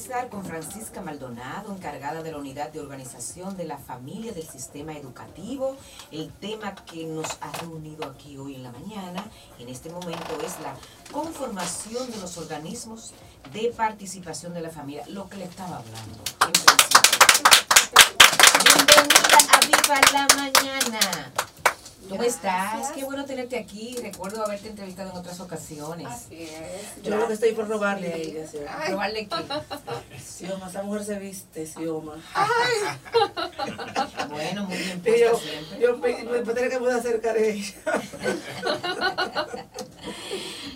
conversar con Francisca Maldonado, encargada de la unidad de organización de la familia del sistema educativo. El tema que nos ha reunido aquí hoy en la mañana, en este momento, es la conformación de los organismos de participación de la familia, lo que le estaba hablando. Bienvenida a Viva la Mañana. ¿Cómo estás? Qué bueno tenerte aquí. Recuerdo haberte entrevistado en otras ocasiones. Así es. Yo lo que estoy por robarle a ella. ¿Robarle qué? Sioma, esa mujer se viste, Sioma. bueno, muy bien puesta yo, siempre. Yo me encontré que puedo acercar a ella.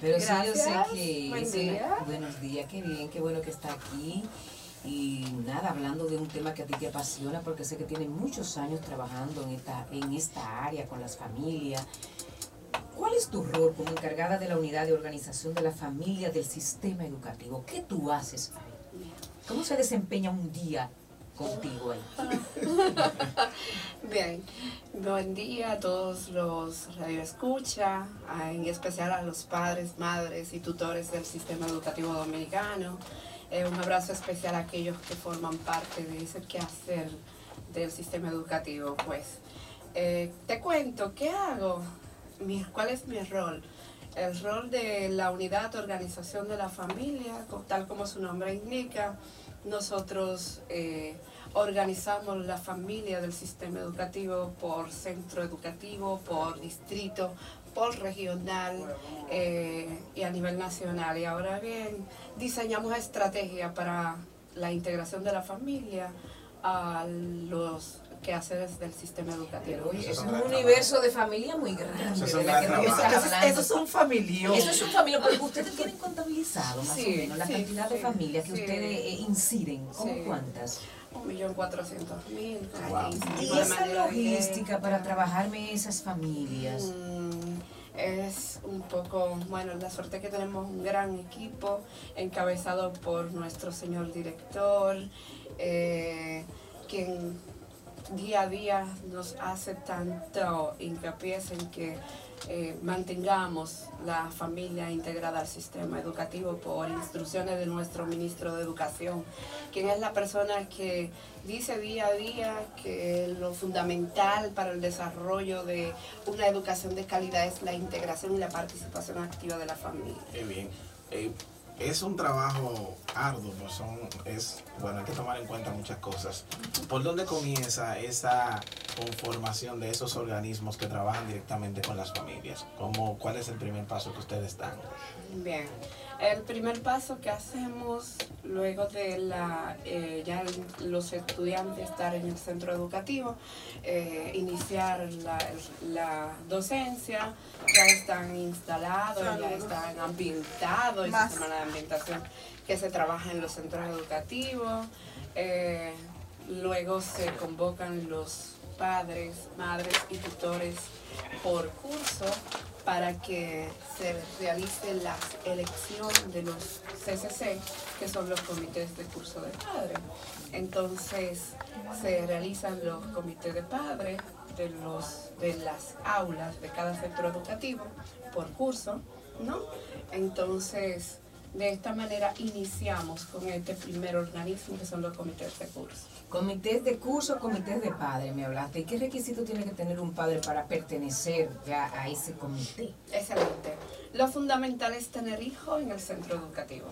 Pero sí, yo sé que... Buen día. Buenos días, qué bien, qué bueno que está aquí. Y nada, hablando de un tema que a ti te apasiona, porque sé que tienes muchos años trabajando en esta, en esta área con las familias. ¿Cuál es tu rol como encargada de la unidad de organización de la familia del sistema educativo? ¿Qué tú haces ahí? ¿Cómo se desempeña un día contigo ahí? Bien, buen día a todos los radioescucha, en especial a los padres, madres y tutores del sistema educativo dominicano. Eh, un abrazo especial a aquellos que forman parte de ese quehacer del sistema educativo. Pues eh, te cuento, ¿qué hago? ¿Cuál es mi rol? El rol de la unidad de organización de la familia, tal como su nombre indica, nosotros eh, organizamos la familia del sistema educativo por centro educativo, por distrito, por regional eh, y a nivel nacional. Y ahora bien, diseñamos estrategias para la integración de la familia a los quehaceres del sistema educativo. es un universo de familia muy grande. Eso, de la que eso, es un familión. Eso es un familión, pero ustedes tienen contabilizado más o menos la cantidad de familias que ustedes eh, inciden. ¿Cómo cuántas? Un millón cuatrocientos mil. Y esa logística para trabajarme esas familias. Mm, es un poco, bueno, la suerte que tenemos un gran equipo encabezado por nuestro señor director, eh, quien día a día nos hace tanto hincapié en que eh, mantengamos la familia integrada al sistema educativo por instrucciones de nuestro ministro de Educación, quien es la persona que dice día a día que lo fundamental para el desarrollo de una educación de calidad es la integración y la participación activa de la familia. Es un trabajo arduo, pues son, es, bueno, hay que tomar en cuenta muchas cosas. ¿Por dónde comienza esa conformación de esos organismos que trabajan directamente con las familias? ¿Cómo, ¿Cuál es el primer paso que ustedes dan? Bien, el primer paso que hacemos luego de la, eh, ya los estudiantes estar en el centro educativo, eh, iniciar la, la, docencia, ya están instalados, ya están ambientados, esa semana de ambientación que se trabaja en los centros educativos. Eh, luego se convocan los padres, madres y tutores por curso para que se realice la elección de los CCC, que son los comités de curso de padres. Entonces se realizan los comités de padres de, los, de las aulas de cada centro educativo por curso, ¿no? Entonces, de esta manera iniciamos con este primer organismo que son los comités de curso. Comités de curso, comités de padre, me hablaste. ¿Y qué requisito tiene que tener un padre para pertenecer ya a ese comité? Excelente. Lo fundamental es tener hijos en el centro educativo.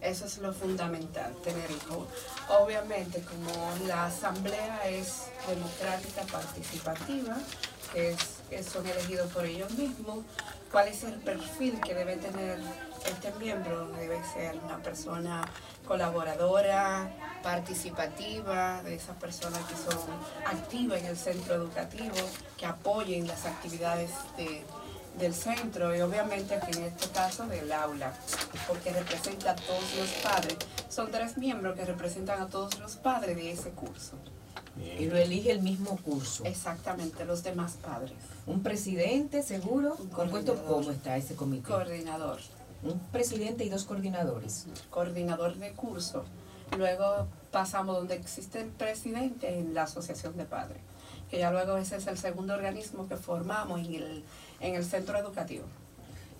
Eso es lo fundamental, tener hijos. Obviamente, como la asamblea es democrática, participativa, que, son elegidos por ellos mismos, ¿cuál es el perfil que debe tener este miembro? Debe ser una persona colaboradora, participativa, de esas personas que son activas en el centro educativo, que apoyen las actividades del centro y obviamente aquí en este caso del aula, porque representa a todos los padres. Son tres miembros que representan a todos los padres de ese curso. Y lo elige el mismo curso. Exactamente, los demás padres. ¿Un presidente seguro? ¿Compuesto cómo está ese comité? Coordinador. Un presidente y dos coordinadores. Coordinador de curso. Luego pasamos donde existe el presidente en la asociación de padres, que ya luego ese es el segundo organismo que formamos en el, en el centro educativo.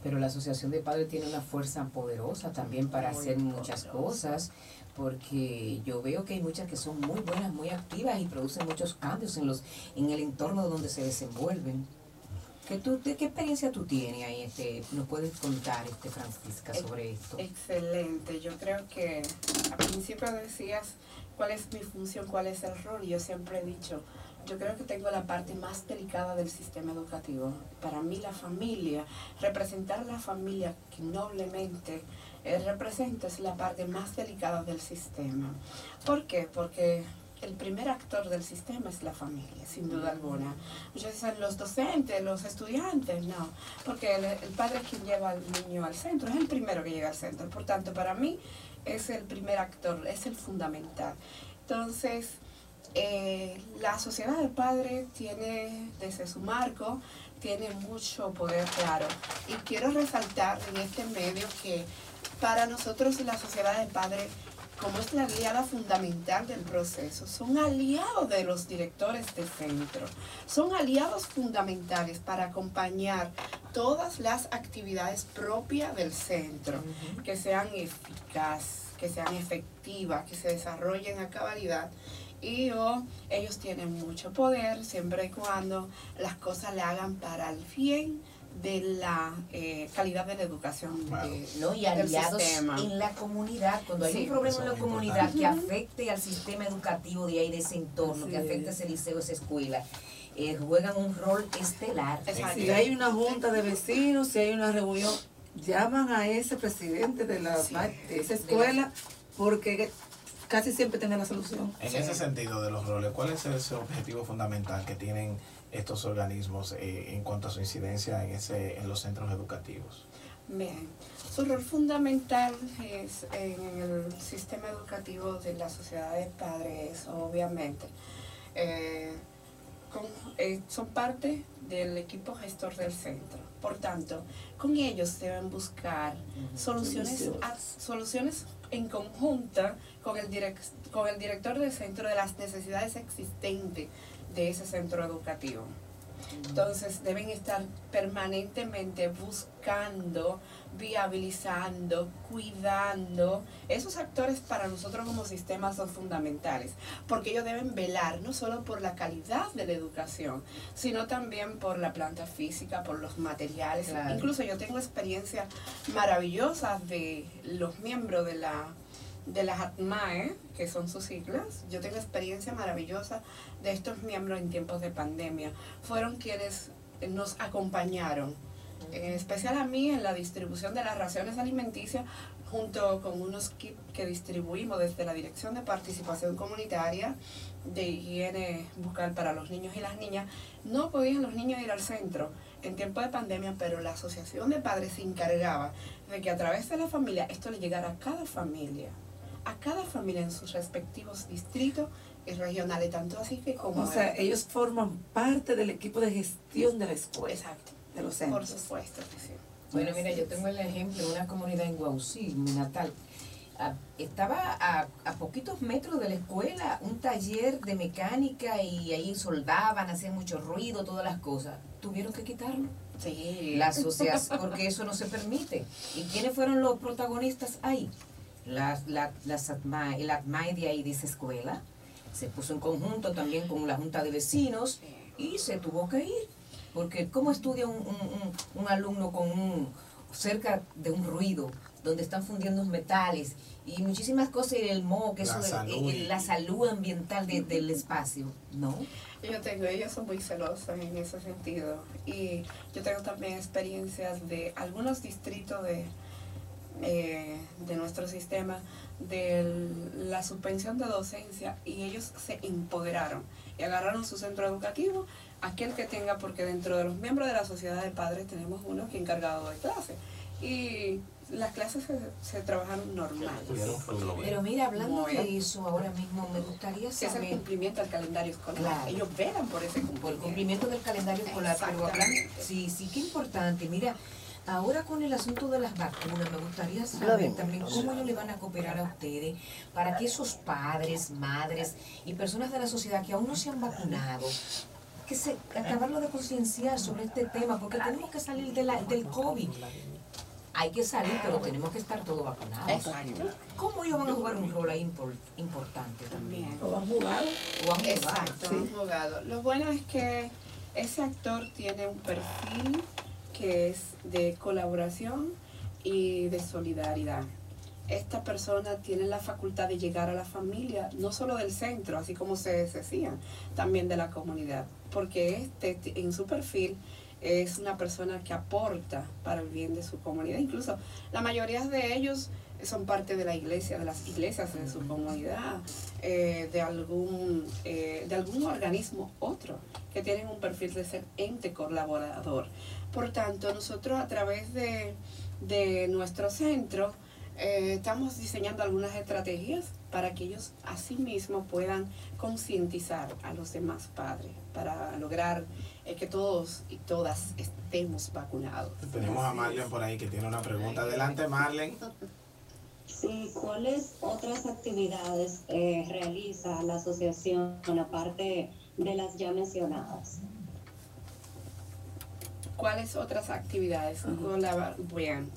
Pero la Asociación de Padres tiene una fuerza poderosa también para hacer muchas cosas, porque yo veo que hay muchas que son muy buenas, muy activas y producen muchos cambios en, los, en el entorno donde se desenvuelven. ¿Qué, tú, ¿Qué experiencia tú tienes ahí? Este, ¿Nos puedes contar, este, Francisca, sobre esto? Excelente. Yo creo que al principio decías cuál es mi función, cuál es el rol. Yo siempre he dicho, yo creo que tengo la parte más delicada del sistema educativo. Para mí la familia, representar la familia que noblemente eh, representa es la parte más delicada del sistema. ¿Por qué? Porque el primer actor del sistema es la familia, sin duda alguna. Muchos dicen los docentes, los estudiantes, no, porque el, el, padre es quien lleva al niño al centro, es el primero que llega al centro. Por tanto, para mí es el primer actor, es el fundamental. Entonces, eh, la sociedad de padres tiene desde su marco, tiene mucho poder claro. Y quiero resaltar en este medio que para nosotros la sociedad de padres, como es la aliada fundamental del proceso, son aliados de los directores de centro, son aliados fundamentales para acompañar todas las actividades propias del centro, que sean eficaces, que sean efectivas, que se desarrollen a cabalidad. Y ellos tienen mucho poder siempre y cuando las cosas le hagan para el bien de la eh, calidad de la educación de, no y aliados en la comunidad. Cuando hay un problema en la comunidad que afecte al sistema educativo de ahí de ese entorno que afecte a ese liceo esa escuela eh, juegan un rol estelar. Si hay una junta de vecinos si hay una reunión llaman a ese presidente de la de esa escuela porque casi siempre tiene la solución. En ese sentido de los roles, ¿cuál es ese objetivo fundamental que tienen estos organismos eh, en cuanto a su incidencia en, ese, en los centros educativos? Bien, su rol fundamental es en el sistema educativo de la sociedad de padres, obviamente. Eh, eh, son parte del equipo gestor del centro. Por tanto, con ellos deben buscar soluciones, soluciones en conjunta con el, con el director del centro de las necesidades existentes de ese centro educativo. Entonces deben estar permanentemente buscando, viabilizando, cuidando. Esos actores para nosotros como sistema son fundamentales, porque ellos deben velar no solo por la calidad de la educación, sino también por la planta física, por los materiales. Incluso yo tengo experiencias maravillosas de los miembros de la de las ATMAE, que son sus siglas. Yo tengo experiencia maravillosa de estos miembros en tiempos de pandemia. Fueron quienes nos acompañaron, en especial a mí en la distribución de las raciones alimenticias, junto con unos kits que distribuimos desde la Dirección de Participación Comunitaria de Higiene Bucal para los niños y las niñas. No podían los niños ir al centro en tiempo de pandemia, pero la Asociación de Padres se encargaba de que a través de la familia esto le llegara a cada familia a cada familia en sus respectivos distritos y regionales, tanto así que como... O sea, ellos forman parte del equipo de gestión de la escuela. Exacto. De los centros. Por supuesto sí. Bueno, mira, yo tengo el ejemplo de una comunidad en Guausí, mi natal. estaba a, a, poquitos metros de la escuela un taller de mecánica y ahí soldaban, hacían mucho ruido, todas las cosas. Tuvieron que quitarlo. Sí. La asociación, porque eso no se permite. ¿Y quiénes fueron los protagonistas ahí? La, la, el ATMAE de ahí de esa escuela, se puso en conjunto también con la junta de vecinos y se tuvo que ir. Porque ¿cómo estudia un, un, un alumno con un, cerca de un ruido donde están fundiendo metales y muchísimas cosas y el moho, que la eso salud. la salud ambiental de, del espacio, ¿no? Yo tengo, ellos son muy celosos en ese sentido y yo tengo también experiencias de algunos distritos de, eh, de nuestro sistema de la suspensión de docencia y ellos se empoderaron y agarraron su centro educativo, aquel que tenga, porque dentro de los miembros de la sociedad de padres tenemos uno que encargado de clase y las clases se, se trabajan normal. Pero mira, hablando de eso ahora mismo, me gustaría saber... Es el cumplimiento del calendario escolar. Ellos velan por ese cumplimiento. Por el cumplimiento del calendario escolar. Pero hablando, sí, sí, qué importante. Mira, Ahora con el asunto de las vacunas, me gustaría saber también cómo ellos le van a cooperar a ustedes para que esos padres, madres y personas de la sociedad que aún no se han vacunado, que se acabarlo de concienciar sobre este tema, porque tenemos que salir de la, del COVID. hay que salir, pero tenemos que estar todos vacunados. Exacto. ¿Cómo ellos van a jugar un rol ahí importante también? ¿O han jugado? ¿O han Exacto, han jugado. Lo bueno es que ese actor tiene un perfil que es de colaboración y de solidaridad. Esta persona tiene la facultad de llegar a la familia, no solo del centro, así como se decía, también de la comunidad, porque este en su perfil es una persona que aporta para el bien de su comunidad. Incluso la mayoría de ellos son parte de la iglesia, de las iglesias de su comunidad, eh, de, algún, eh, de algún organismo otro, que tienen un perfil de ser ente colaborador. Por tanto, nosotros a través de, de nuestro centro eh, estamos diseñando algunas estrategias para que ellos asimismo puedan concientizar a los demás padres para lograr eh, que todos y todas estemos vacunados. Tenemos a Marlene por ahí que tiene una pregunta. Adelante, Marlene. Sí, ¿cuáles otras actividades eh, realiza la asociación aparte de las ya mencionadas? ¿Cuáles otras actividades? Bien.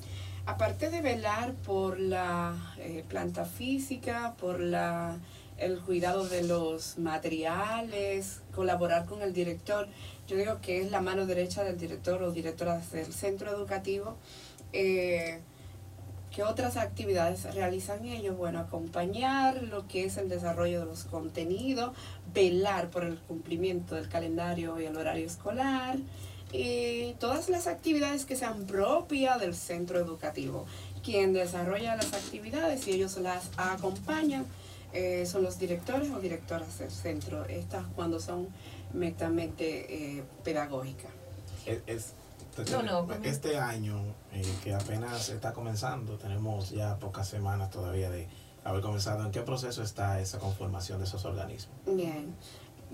Aparte de velar por la eh, planta física, por la, el cuidado de los materiales, colaborar con el director, yo digo que es la mano derecha del director o directora del centro educativo. Eh, ¿Qué otras actividades realizan ellos? Bueno, acompañar lo que es el desarrollo de los contenidos, velar por el cumplimiento del calendario y el horario escolar, y todas las actividades que sean propias del centro educativo. Quien desarrolla las actividades y ellos las acompañan eh, son los directores o directoras del centro, estas cuando son netamente eh, pedagógicas. este año, eh, que apenas está comenzando, tenemos ya pocas semanas todavía de haber comenzado, ¿en qué proceso está esa conformación de esos organismos? Bien.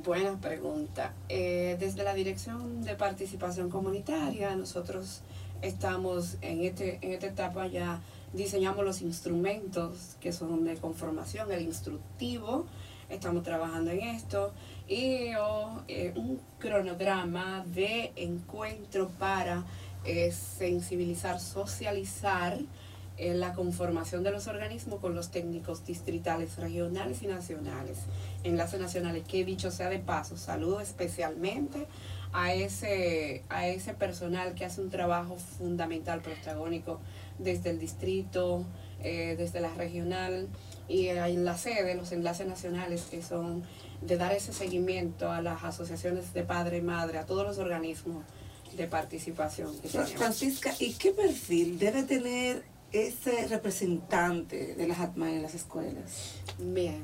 Buena pregunta. Eh, desde la Dirección de Participación Comunitaria, nosotros estamos en, este, en esta etapa ya diseñamos los instrumentos que son de conformación, el instructivo, estamos trabajando en esto, y oh, eh, un cronograma de encuentro para eh, sensibilizar, socializar en la conformación de los organismos con los técnicos distritales, regionales y nacionales, enlaces nacionales, que dicho sea de paso, saludo especialmente a ese, a ese personal que hace un trabajo fundamental, protagónico, desde el distrito, eh, desde la regional y en la sede, los enlaces nacionales que son de dar ese seguimiento a las asociaciones de padre y madre, a todos los organismos de participación que Francisca, ¿y qué perfil debe tener ese representante de las ATMA en las escuelas? Bien,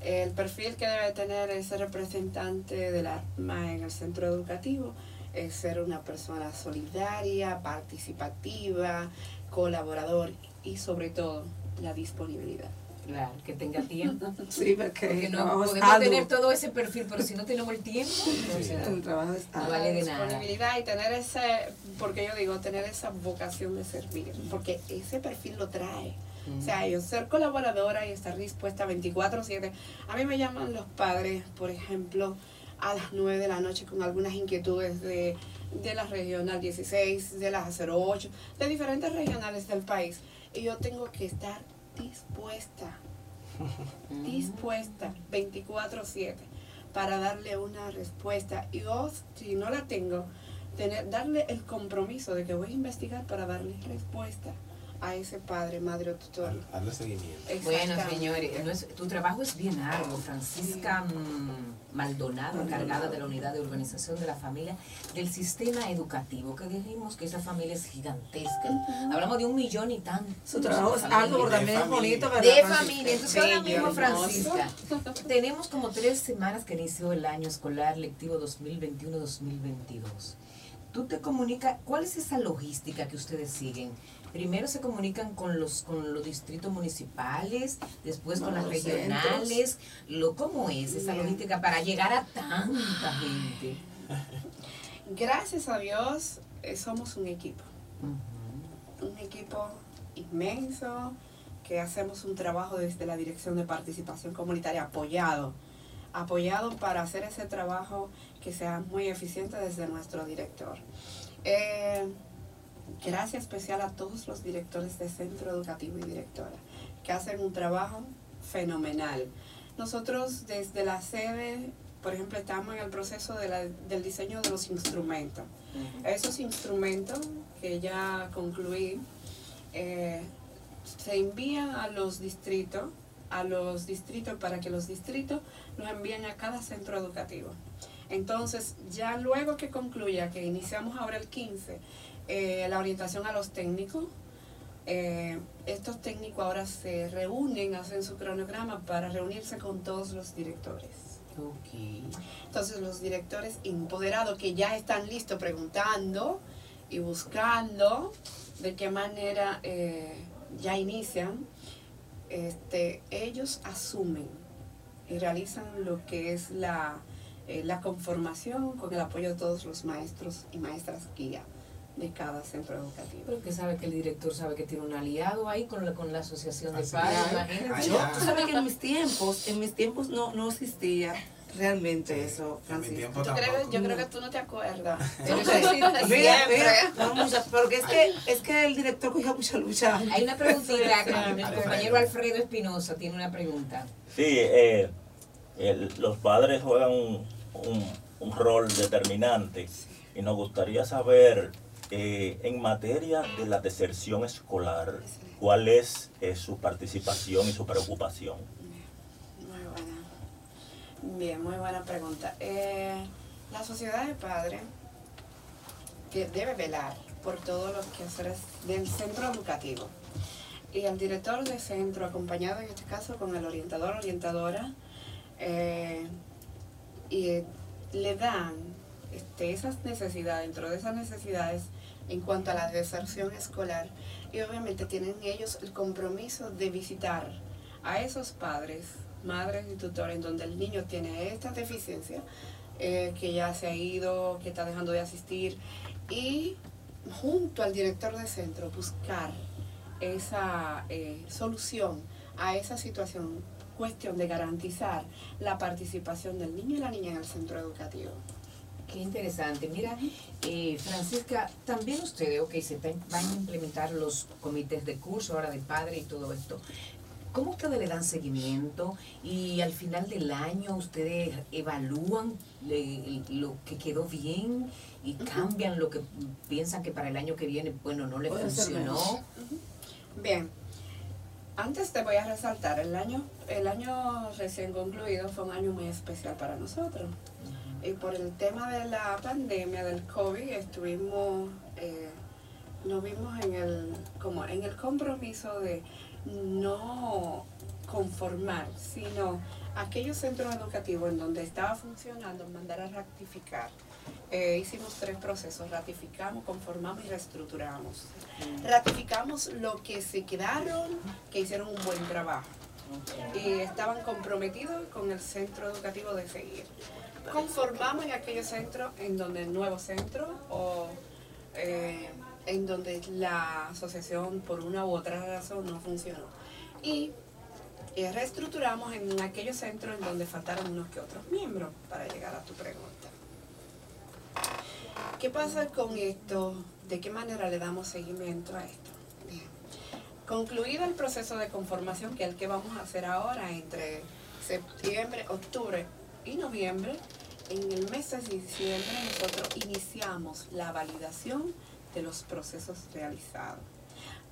el perfil que debe tener ese representante de la ATMA en el centro educativo es ser una persona solidaria, participativa, colaborador y sobre todo la disponibilidad. Claro, que tenga tiempo. Sí, porque, no podemos tener todo ese perfil, pero si no tenemos el tiempo, el trabajo no vale de nada. Disponibilidad y tener ese, porque yo digo, tener esa vocación de servir, porque ese perfil lo trae. O sea, yo ser colaboradora y estar dispuesta 24/7. A mí me llaman los padres, por ejemplo, a las 9 de la noche con algunas inquietudes de, de la regional 16, de las 08, de diferentes regionales del país. Y yo tengo que estar dispuesta, dispuesta 24/7 para darle una respuesta. Y yo, si no la tengo, tener, darle el compromiso de que voy a investigar para darle respuesta a ese padre, madre o tutor. Darle seguimiento. Bueno, señores, tu trabajo es bien arduo. Francisca mm, Maldonado, encargada de la unidad de organización de la familia del sistema educativo, que dijimos que esa familia es gigantesca. Hablamos de un millón y tanto. Su trabajo es arduo, también es bonito, ¿verdad? De familia. Entonces, ahora mismo, Francisca, tenemos como tres semanas que inició el año escolar lectivo 2021-2022. Tú te comunicas, ¿cuál es esa logística que ustedes siguen? Primero se comunican con los con los distritos municipales, después con las regionales. Lo, ¿Cómo es esa logística para llegar a tanta gente? Gracias a Dios eh, somos un equipo. Un equipo inmenso que hacemos un trabajo desde la Dirección de Participación Comunitaria apoyado. Apoyado para hacer ese trabajo que sea muy eficiente desde nuestro director. Eh, gracias especial a todos los directores de centro educativo y directora, que hacen un trabajo fenomenal. Nosotros desde la sede, por ejemplo, estamos en el proceso del diseño de los instrumentos. Esos instrumentos que ya concluí, eh, se envían a los distritos, a los distritos para que los distritos los envíen a cada centro educativo. Entonces, ya luego que concluya, que iniciamos ahora el 15, eh, la orientación a los técnicos, eh, estos técnicos ahora se reúnen, hacen su cronograma para reunirse con todos los directores. Entonces los directores empoderados que ya están listos preguntando y buscando de qué manera eh, ya inician, este, ellos asumen y realizan lo que es la, eh, la conformación con el apoyo de todos los maestros y maestras guía de cada centro educativo. Pero que sabe que el director sabe que tiene un aliado ahí con la, con la asociación de padres, imagínate. Yo, tú sabes que en mis tiempos, en mis tiempos no, no existía realmente eso, Francisco. Yo creo, yo creo que tú no te acuerdas. mira, mira, no, porque es que, es que el director cogió mucha lucha. Hay una preguntita, el compañero Alfredo Espinosa tiene una pregunta. Sí, eh, los padres juegan un, un, un rol determinante y nos gustaría saber eh, en materia de la deserción escolar, ¿cuál es eh, su participación y su preocupación? Muy buena. Bien, muy buena pregunta. Eh, la sociedad de padres debe velar por todos los quehaceres del centro educativo. Y el director de centro, acompañado en este caso con el orientador, orientadora, y le dan este, esas necesidades, dentro de esas necesidades, en cuanto a la deserción escolar y obviamente tienen ellos el compromiso de visitar a esos padres, madres y tutores donde el niño tiene esta deficiencia, eh, que ya se ha ido, que está dejando de asistir y junto al director de centro buscar esa eh, solución a esa situación, cuestión de garantizar la participación del niño y la niña en el centro educativo. Qué interesante. Mira, eh, Francisca, también ustedes, ok, se van a implementar los comités de curso ahora de padre y todo esto. ¿Cómo ustedes le dan seguimiento y al final del año ustedes evalúan lo que quedó bien y cambian lo que piensan que para el año que viene, bueno, no le funcionó? Bien, antes te voy a resaltar, el año, el año recién concluido fue un año muy especial para nosotros y por el tema de la pandemia del COVID estuvimos, eh, nos vimos en el, como en el compromiso de no conformar, sino aquellos centros educativos en donde estaba funcionando, mandar a rectificar. Eh, hicimos tres procesos, ratificamos, conformamos y reestructuramos. Ratificamos lo que se quedaron, que hicieron un buen trabajo y estaban comprometidos con el centro educativo de seguir conformamos en aquellos centros en donde el nuevo centro o eh, en donde la asociación por una u otra razón no funcionó. Y eh, reestructuramos en aquellos centros en donde faltaron unos que otros miembros para llegar a tu pregunta. ¿Qué pasa con esto? ¿De qué manera le damos seguimiento a esto? Bien. Concluido el proceso de conformación, que es el que vamos a hacer ahora entre septiembre, octubre y noviembre, en el mes de diciembre nosotros iniciamos la validación de los procesos realizados.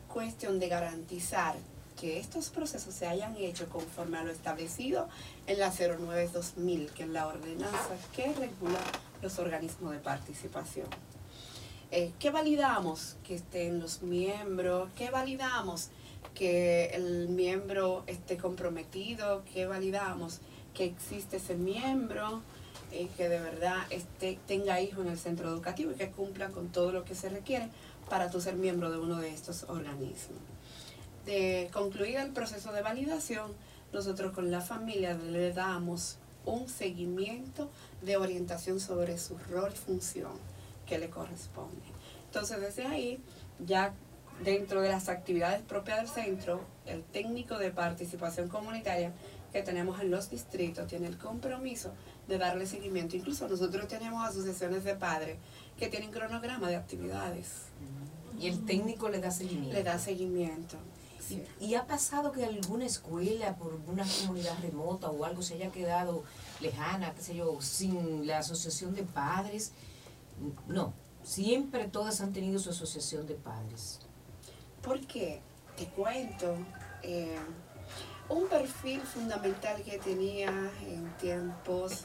Cuestión de garantizar que estos procesos se hayan hecho conforme a lo establecido en la 09-2000, que es la ordenanza que regula los organismos de participación. Eh, ¿Qué validamos? Que estén los miembros, ¿qué validamos? Que el miembro esté comprometido, ¿qué validamos? Que existe ese miembro, eh, que de verdad este, tenga hijos en el centro educativo y que cumpla con todo lo que se requiere para tú ser miembro de uno de estos organismos. De concluido el proceso de validación, nosotros con la familia le damos un seguimiento de orientación sobre su rol función que le corresponde. Entonces desde ahí, ya dentro de las actividades propias del centro, el técnico de participación comunitaria que tenemos en los distritos tiene el compromiso de darle seguimiento. Incluso nosotros tenemos asociaciones de padres que tienen cronograma de actividades. Y el técnico le da seguimiento. Le da seguimiento. ¿Y ha pasado que alguna escuela por una comunidad remota o algo se haya quedado lejana, qué sé yo, sin la asociación de padres? No, siempre todas han tenido su asociación de padres. Porque, te cuento, eh, un perfil fundamental que tenía en tiempos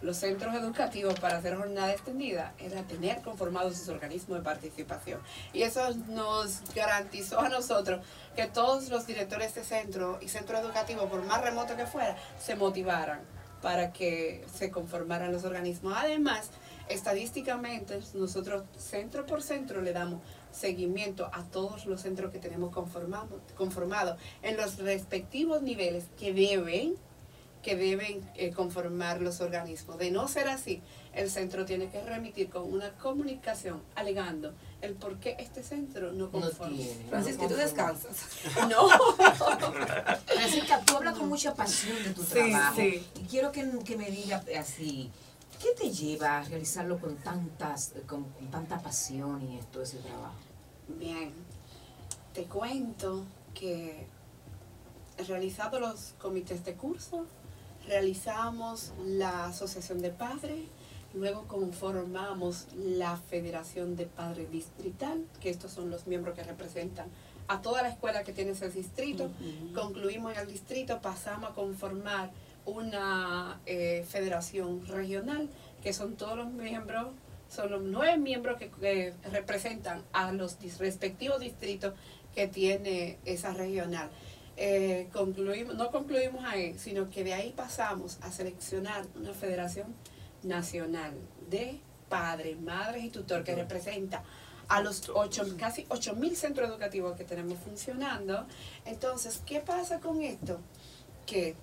los centros educativos para hacer jornada extendida era tener conformados sus organismos de participación. Y eso nos garantizó a nosotros que todos los directores de centro y centro educativo, por más remoto que fuera, se motivaran para que se conformaran los organismos. Además, estadísticamente, nosotros centro por centro le damos seguimiento a todos los centros que tenemos conformados en los respectivos niveles que deben que deben eh, conformar los organismos. De no ser así, el centro tiene que remitir con una comunicación alegando el por qué este centro no conforma. No Francisca, tú descansas. No. Francisca, tú hablas con mucha pasión de tu trabajo. Y quiero que, que me diga así, ¿qué te lleva a realizarlo con, tantas, con tanta pasión y esto, ese trabajo? Bien, te cuento que realizado los comités de curso, realizamos la Asociación de Padres, luego conformamos la Federación de Padres Distrital, que estos son los miembros que representan a toda la escuela que tiene ese distrito. Concluimos en el distrito, pasamos a conformar una eh, federación regional, que son todos los miembros, son los nueve miembros que representan a los respectivos distritos que tiene esa regional. Eh, concluimos, no concluimos ahí, sino que de ahí pasamos a seleccionar una federación nacional de padres, madres y tutor que representa a los ocho, casi 8.000 centros educativos que tenemos funcionando. Entonces, ¿qué pasa con esto? Que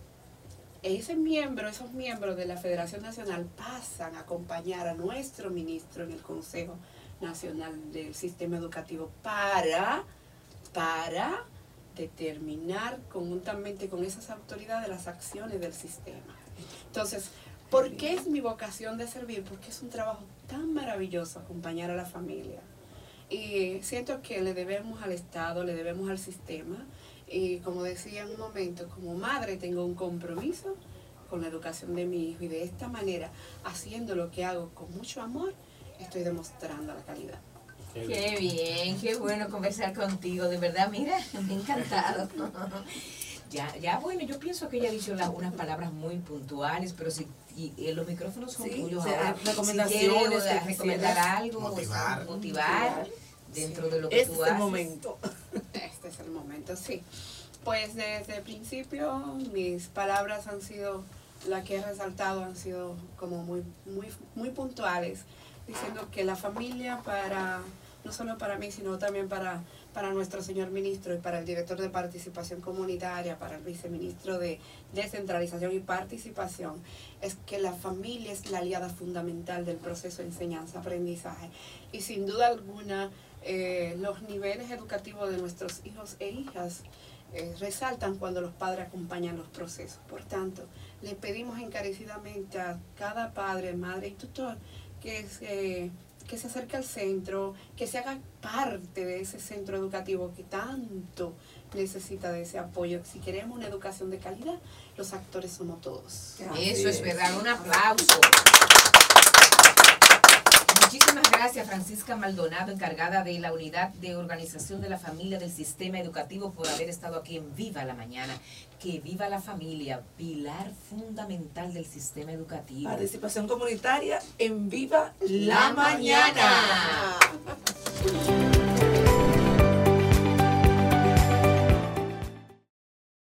ese miembro, esos miembros de la Federación Nacional pasan a acompañar a nuestro ministro en el Consejo Nacional del Sistema Educativo para, para determinar conjuntamente con esas autoridades las acciones del sistema. Entonces, ¿por qué es mi vocación de servir? Porque es un trabajo tan maravilloso acompañar a la familia. Y siento que le debemos al Estado, le debemos al sistema. Y como decía en un momento, como madre tengo un compromiso con la educación de mi hijo y de esta manera, haciendo lo que hago con mucho amor, estoy demostrando la calidad. Qué bien, qué bueno conversar contigo, de verdad, mira, me ha encantado. Ya, ya, bueno, yo pienso que ella ha dicho unas palabras muy puntuales, pero si y, eh, los micrófonos son tuyos ahora, recomendaciones, si recomendar algo, motivar, motivar dentro de lo que este tú haces. Momento. El momento, sí. Pues desde el principio mis palabras han sido, las que he resaltado han sido como muy, muy, muy puntuales, diciendo que la familia para no solo para mí, sino también para, para nuestro señor ministro y para el director de participación comunitaria, para el viceministro de descentralización y participación, es que la familia es la aliada fundamental del proceso de enseñanza-aprendizaje. Y sin duda alguna, eh, los niveles educativos de nuestros hijos e hijas eh, resaltan cuando los padres acompañan los procesos. Por tanto, le pedimos encarecidamente a cada padre, madre y tutor que se que se acerque al centro, que se haga parte de ese centro educativo que tanto necesita de ese apoyo. Si queremos una educación de calidad, los actores somos todos. Eso es verdad, un aplauso. Muchísimas gracias Francisca Maldonado, encargada de la unidad de organización de la familia del sistema educativo, por haber estado aquí en Viva la Mañana. Que viva la familia, pilar fundamental del sistema educativo. Participación comunitaria en Viva la, mañana.